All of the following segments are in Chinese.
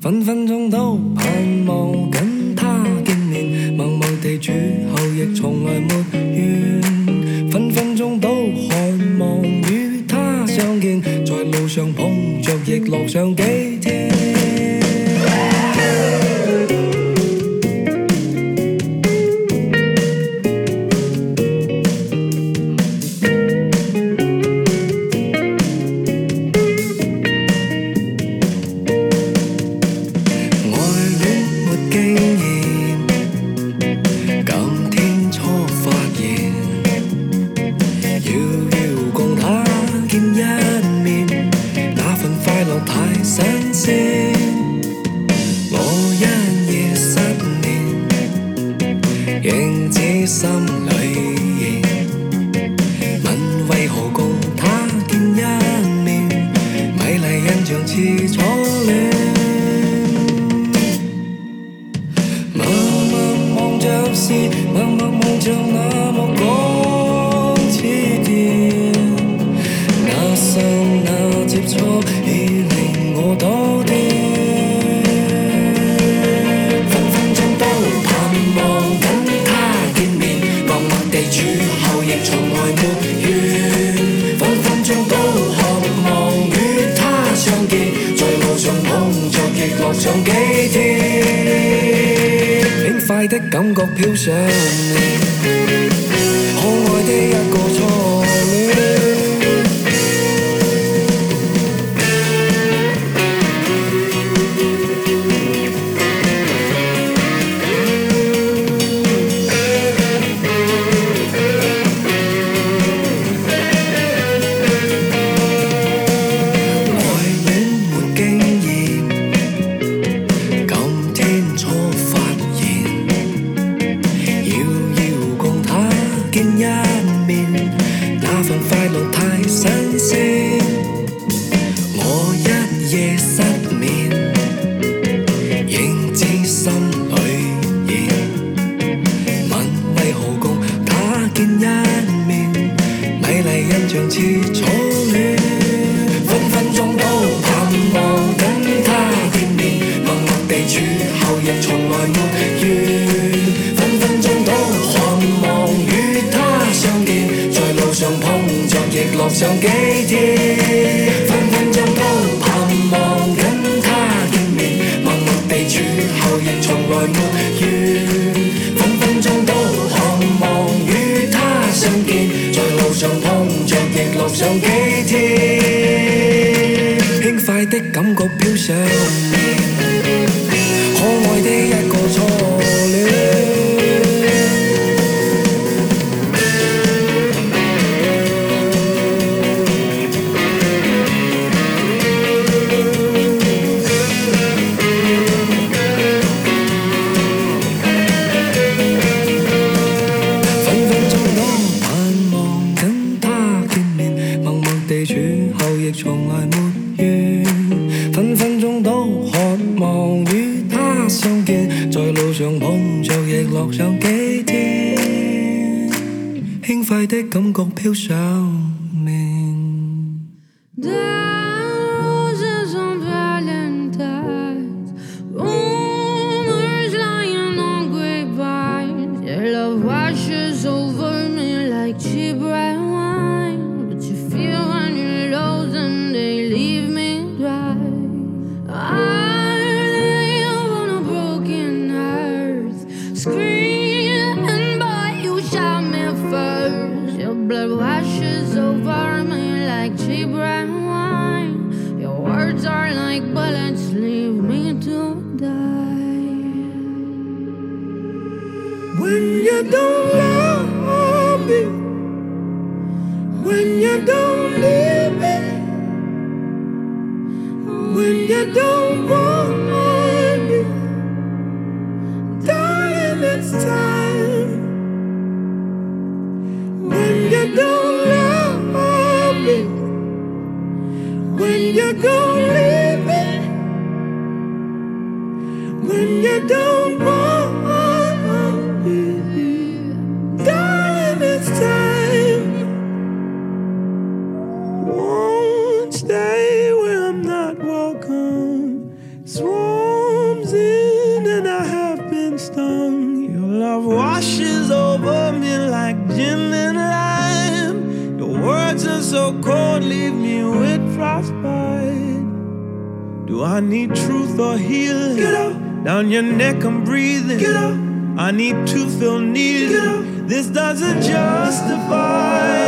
分分钟都盼望跟他见面，默默地处后亦从来没怨。分分钟都渴望与他相见，在路上碰着亦乐上几天。So. Yeah. 你。don't your neck, I'm breathing. Get up. I need to feel needed. This doesn't justify.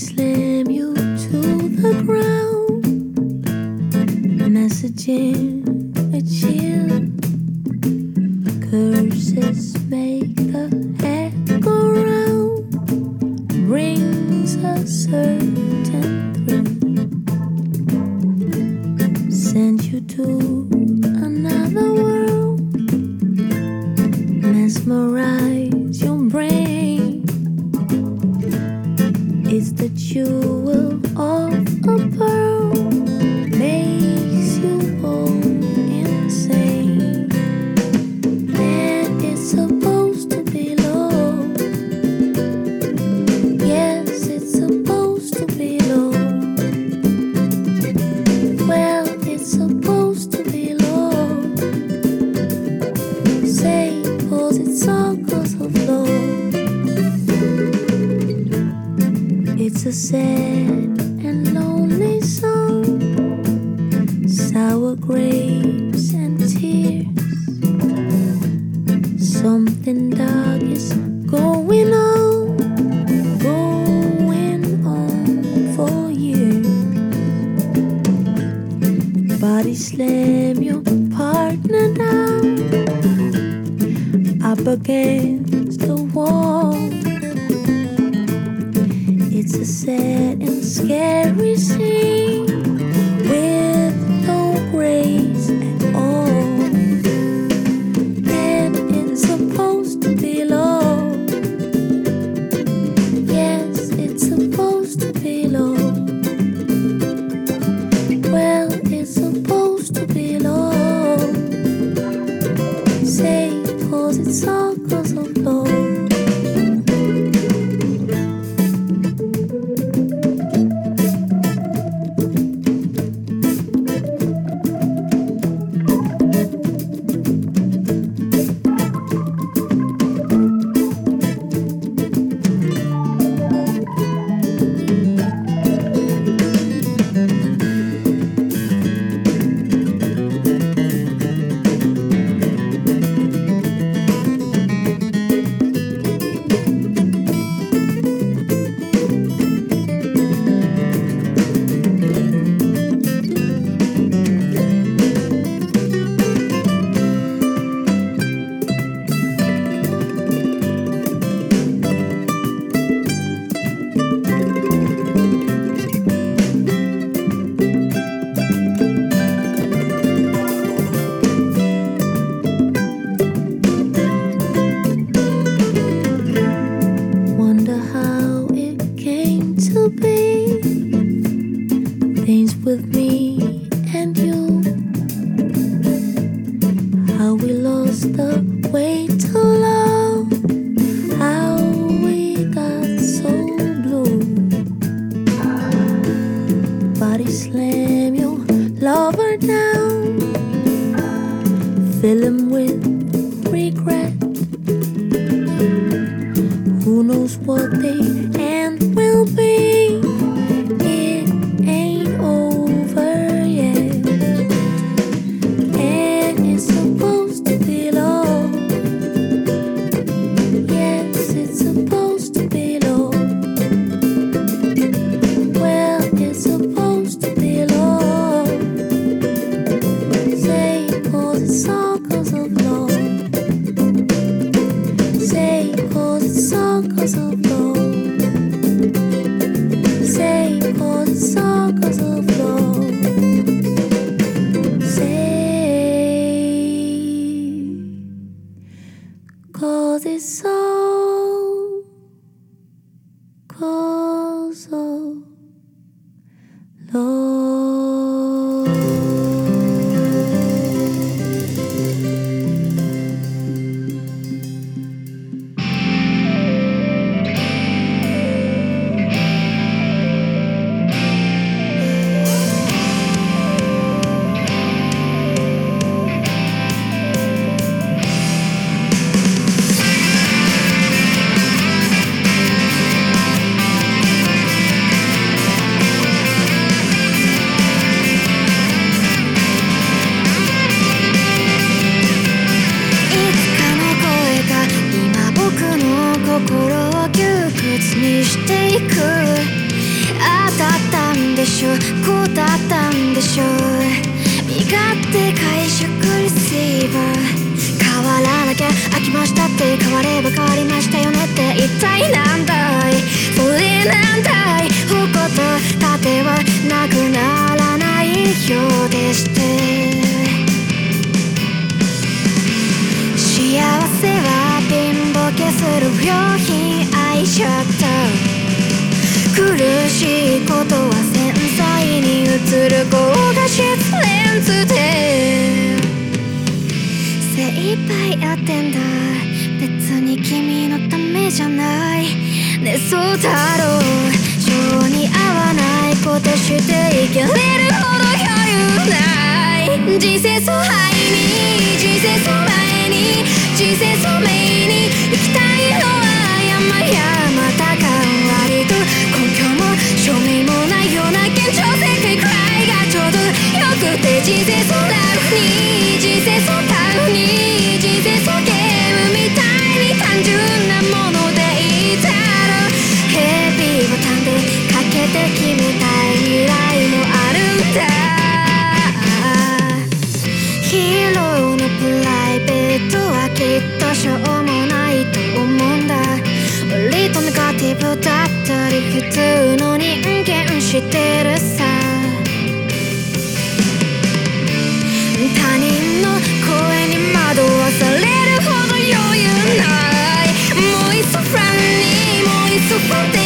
sleep. up against the wall. It's a sad and scary scene. to be things with me and you. How we lost the way ある良品愛しちゃった苦しいことは繊細に映る高画質レンズで精一杯やってんだ別に君のためじゃないねそうだろう性に合わないことしていけれるほど余裕ない人生そうに人生そばに人生そう命に行きたいのは山々わ割と根拠も証明もないような現状世界くらいがちょうどよくて人生そうに人生そうに人生そゲームみたいに単純なものでいいだろうヘビをタんでかけて決めたブだったり普通の人間してるさ他人の声に惑わされるほど余裕ないもういっそファンにもういっそフォン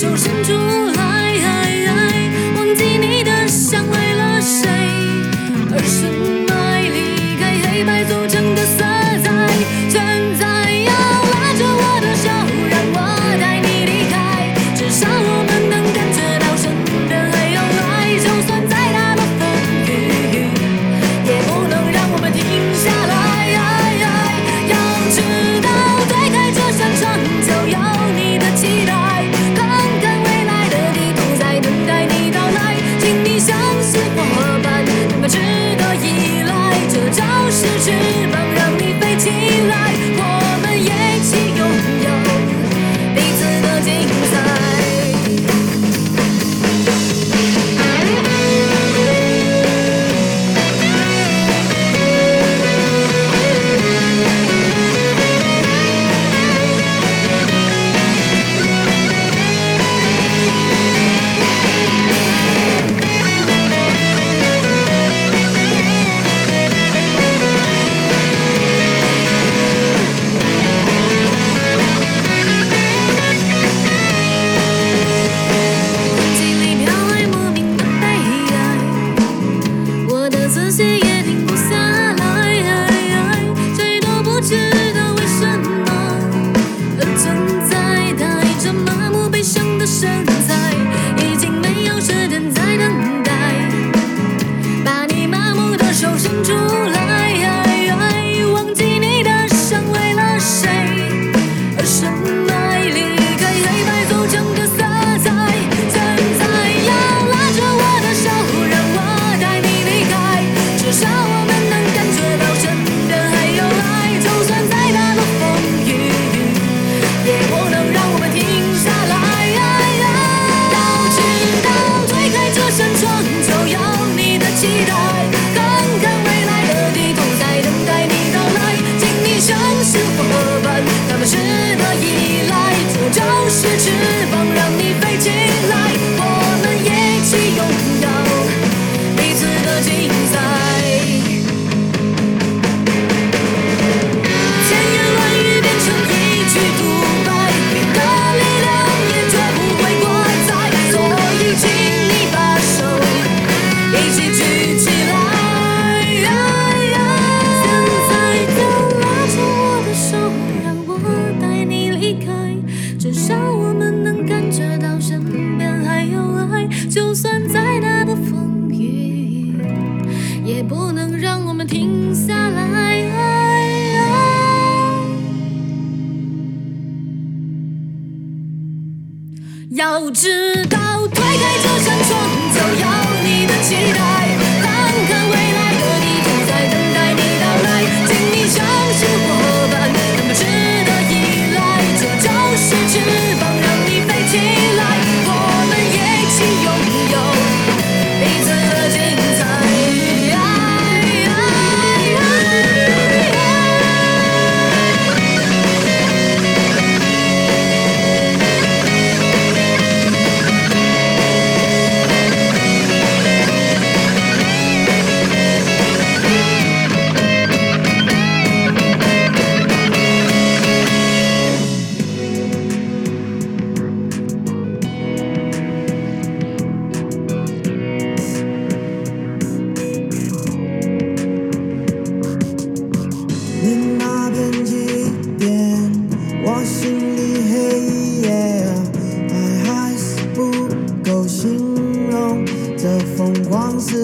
手伸出来。明珠。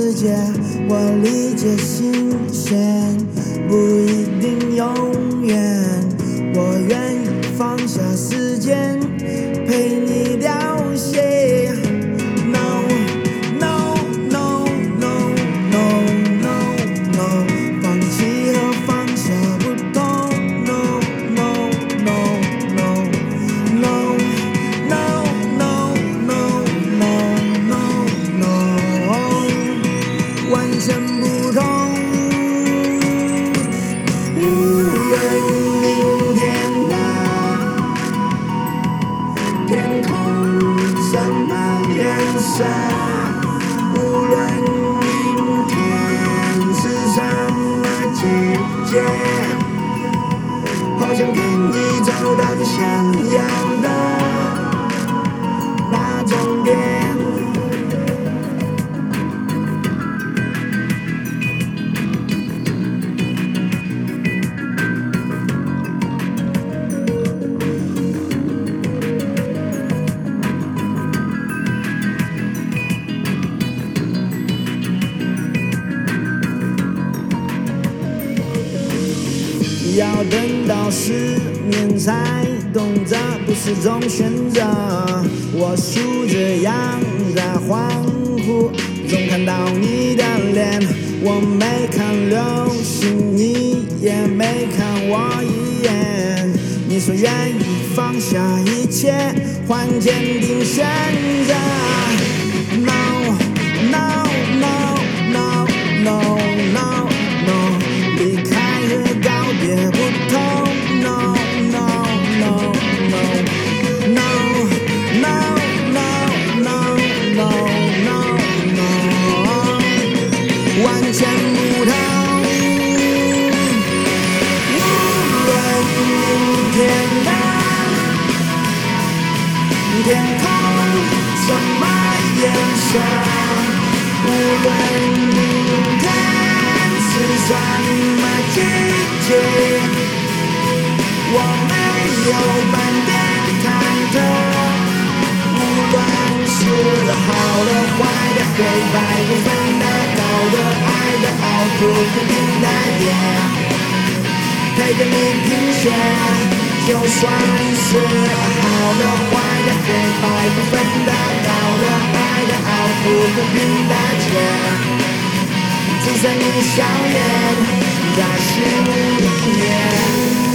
世界，我理解新鲜，不一定永远。我愿意放下时间，陪你。种选择。我数着羊在欢呼，总看到你的脸。我没看流星，你也没看我一眼。你说愿意放下一切，换坚定选择。无论明天是什么我没有无论是好的坏的，黑白不分，大倒的爱的，好不平淡点，陪着你出现。就算是好的坏的，黑白不分，大倒的。傲不和拼杀间，只剩你笑颜在五年。